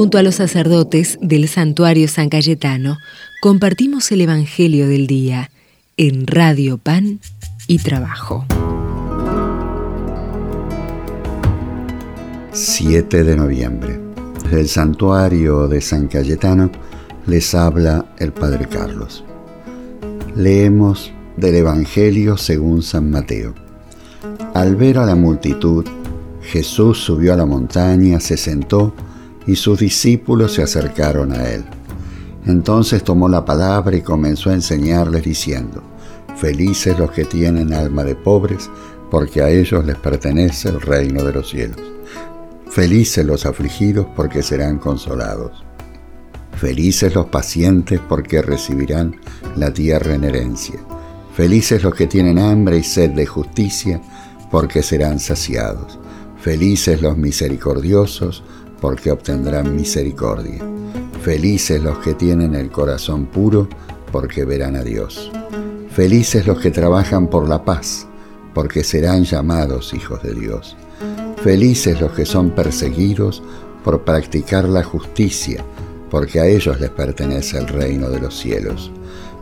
Junto a los sacerdotes del santuario San Cayetano, compartimos el Evangelio del Día en Radio Pan y Trabajo. 7 de noviembre. Desde el santuario de San Cayetano les habla el Padre Carlos. Leemos del Evangelio según San Mateo. Al ver a la multitud, Jesús subió a la montaña, se sentó y sus discípulos se acercaron a él. Entonces tomó la palabra y comenzó a enseñarles diciendo, Felices los que tienen alma de pobres, porque a ellos les pertenece el reino de los cielos. Felices los afligidos, porque serán consolados. Felices los pacientes, porque recibirán la tierra en herencia. Felices los que tienen hambre y sed de justicia, porque serán saciados. Felices los misericordiosos, porque obtendrán misericordia. Felices los que tienen el corazón puro, porque verán a Dios. Felices los que trabajan por la paz, porque serán llamados hijos de Dios. Felices los que son perseguidos por practicar la justicia, porque a ellos les pertenece el reino de los cielos.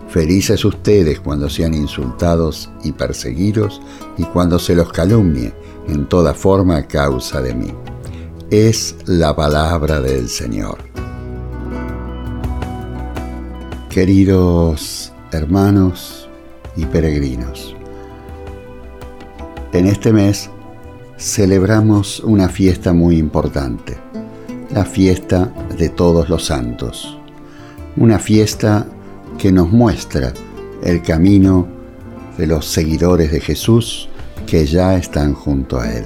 Felices ustedes cuando sean insultados y perseguidos y cuando se los calumnie en toda forma a causa de mí. Es la palabra del Señor. Queridos hermanos y peregrinos, en este mes celebramos una fiesta muy importante, la fiesta de todos los santos, una fiesta que nos muestra el camino de los seguidores de Jesús que ya están junto a Él.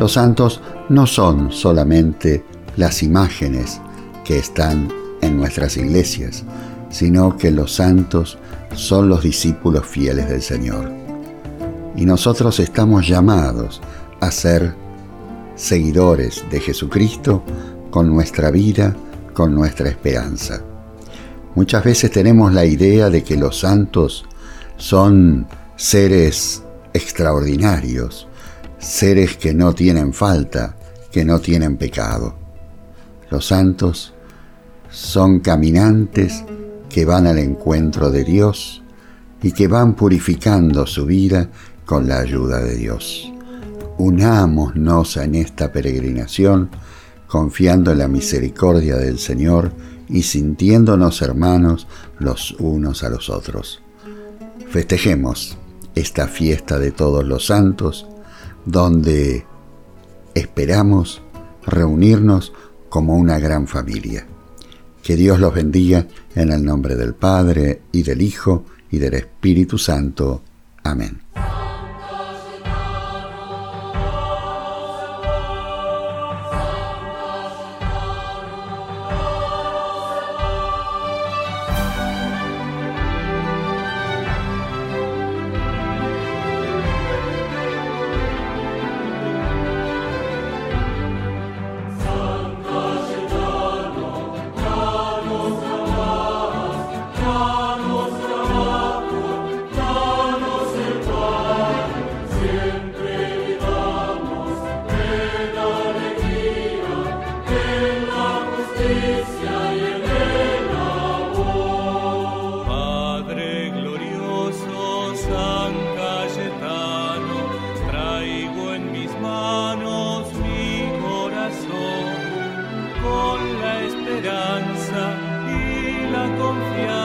Los santos no son solamente las imágenes que están en nuestras iglesias, sino que los santos son los discípulos fieles del Señor. Y nosotros estamos llamados a ser seguidores de Jesucristo con nuestra vida, con nuestra esperanza. Muchas veces tenemos la idea de que los santos son seres extraordinarios, seres que no tienen falta, que no tienen pecado. Los santos son caminantes que van al encuentro de Dios y que van purificando su vida con la ayuda de Dios. Unámonos en esta peregrinación confiando en la misericordia del Señor y sintiéndonos hermanos los unos a los otros. Festejemos esta fiesta de todos los santos, donde esperamos reunirnos como una gran familia. Que Dios los bendiga en el nombre del Padre y del Hijo y del Espíritu Santo. Amén. confiar.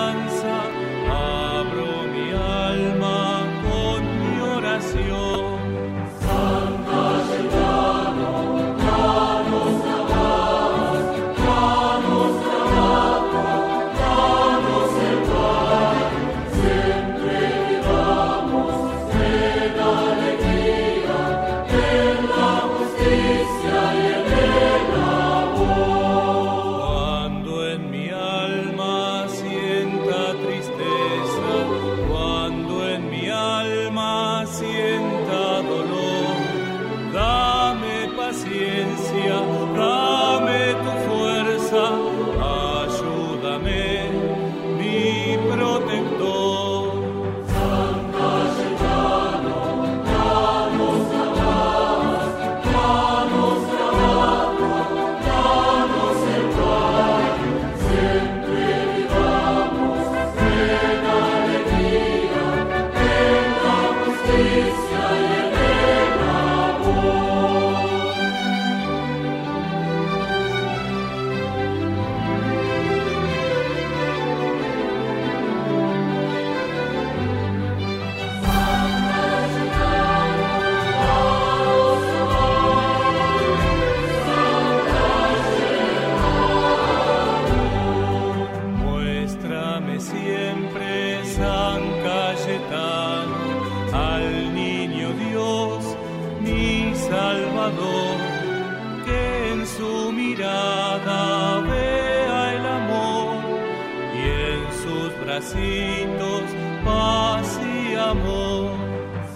Citos, paz y amor.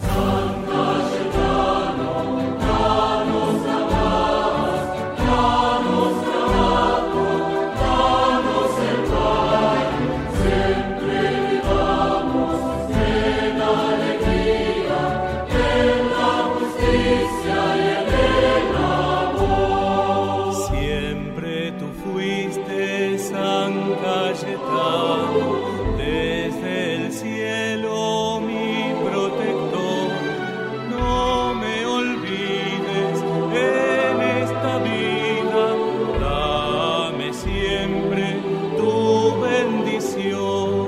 Santa Catalina nos amas, ya nos tratas, ya. Siempre vivamos en alegría, en la justicia y en el amor. Siempre tú fuiste. siempre tu bendición.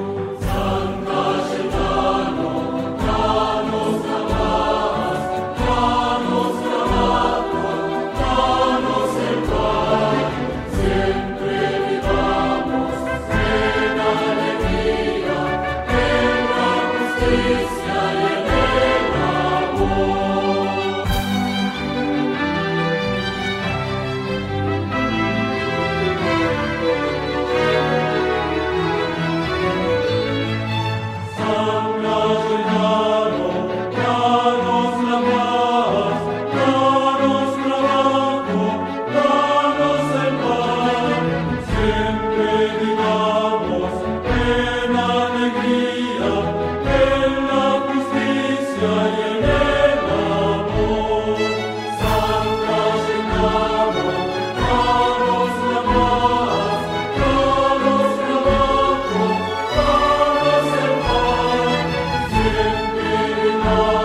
Lord.